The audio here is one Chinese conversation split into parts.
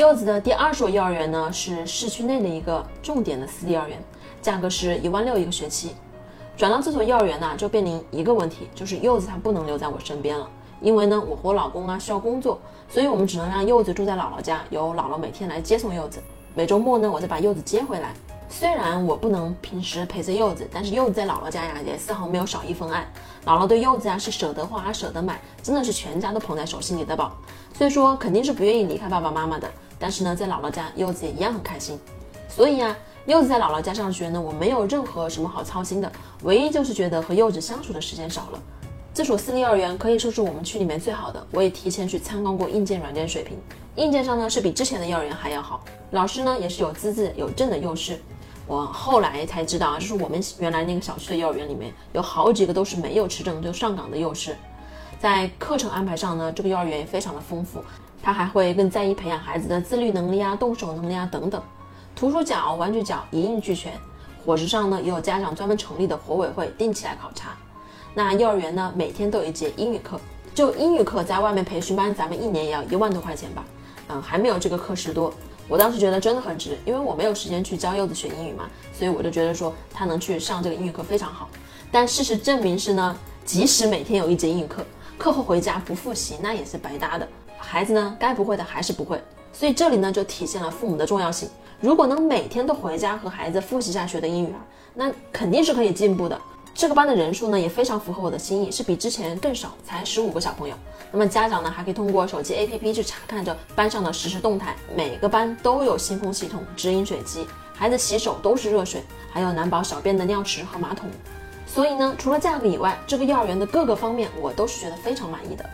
柚子的第二所幼儿园呢，是市区内的一个重点的私立幼儿园，价格是一万六一个学期。转到这所幼儿园呢，就面临一个问题，就是柚子它不能留在我身边了，因为呢，我和我老公啊需要工作，所以我们只能让柚子住在姥姥家，由姥姥每天来接送柚子。每周末呢，我再把柚子接回来。虽然我不能平时陪着柚子，但是柚子在姥姥家呀，也丝毫没有少一分爱。姥姥对柚子呀是舍得花舍得买，真的是全家都捧在手心里的宝。所以说肯定是不愿意离开爸爸妈妈的。但是呢，在姥姥家，柚子也一样很开心。所以啊，柚子在姥姥家上学呢，我没有任何什么好操心的，唯一就是觉得和柚子相处的时间少了。这所私立幼儿园可以说是我们区里面最好的，我也提前去参观过硬件、软件水平。硬件上呢，是比之前的幼儿园还要好，老师呢也是有资质、有证的幼师。我后来才知道啊，就是我们原来那个小区的幼儿园里面有好几个都是没有持证就上岗的幼师。在课程安排上呢，这个幼儿园也非常的丰富。他还会更在意培养孩子的自律能力啊、动手能力啊等等。图书角、玩具角一应俱全。伙食上呢，也有家长专门成立的伙委会定期来考察。那幼儿园呢，每天都有一节英语课。就英语课，在外面培训班，咱们一年也要一万多块钱吧？嗯，还没有这个课时多。我当时觉得真的很值，因为我没有时间去教柚子学英语嘛，所以我就觉得说他能去上这个英语课非常好。但事实证明是呢，即使每天有一节英语课，课后回家不复习，那也是白搭的。孩子呢，该不会的还是不会，所以这里呢就体现了父母的重要性。如果能每天都回家和孩子复习一下学的英语啊，那肯定是可以进步的。这个班的人数呢也非常符合我的心意，是比之前更少，才十五个小朋友。那么家长呢还可以通过手机 APP 去查看着班上的实时动态。每个班都有新风系统、直饮水机，孩子洗手都是热水，还有难保小便的尿池和马桶。所以呢，除了价格以外，这个幼儿园的各个方面我都是觉得非常满意的。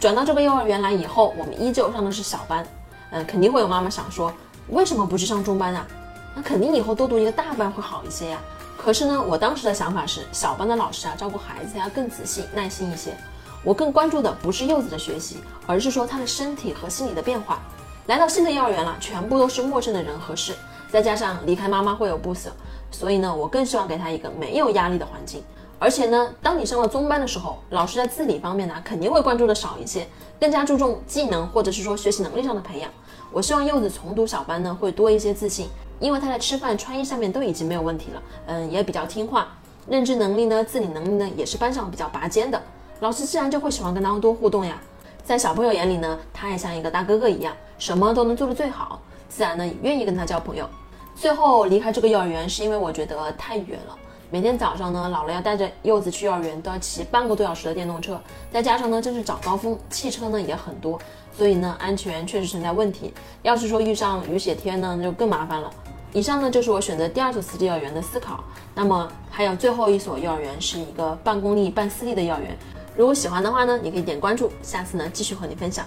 转到这个幼儿园来以后，我们依旧上的是小班，嗯，肯定会有妈妈想说，为什么不去上中班啊？那肯定以后多读一个大班会好一些呀。可是呢，我当时的想法是，小班的老师啊，照顾孩子要更仔细、耐心一些。我更关注的不是柚子的学习，而是说他的身体和心理的变化。来到新的幼儿园了，全部都是陌生的人和事，再加上离开妈妈会有不舍，所以呢，我更希望给他一个没有压力的环境。而且呢，当你上了中班的时候，老师在自理方面呢，肯定会关注的少一些，更加注重技能或者是说学习能力上的培养。我希望柚子重读小班呢，会多一些自信，因为他在吃饭、穿衣上面都已经没有问题了，嗯，也比较听话，认知能力呢、自理能力呢，也是班上比较拔尖的，老师自然就会喜欢跟他多互动呀。在小朋友眼里呢，他也像一个大哥哥一样，什么都能做得最好，自然呢也愿意跟他交朋友。最后离开这个幼儿园，是因为我觉得太远了。每天早上呢，姥姥要带着柚子去幼儿园，都要骑半个多小时的电动车，再加上呢，正是早高峰，汽车呢也很多，所以呢，安全确实存在问题。要是说遇上雨雪天呢，那就更麻烦了。以上呢就是我选择第二所私立幼儿园的思考。那么还有最后一所幼儿园是一个半公立半私立的幼儿园。如果喜欢的话呢，你可以点关注，下次呢继续和你分享。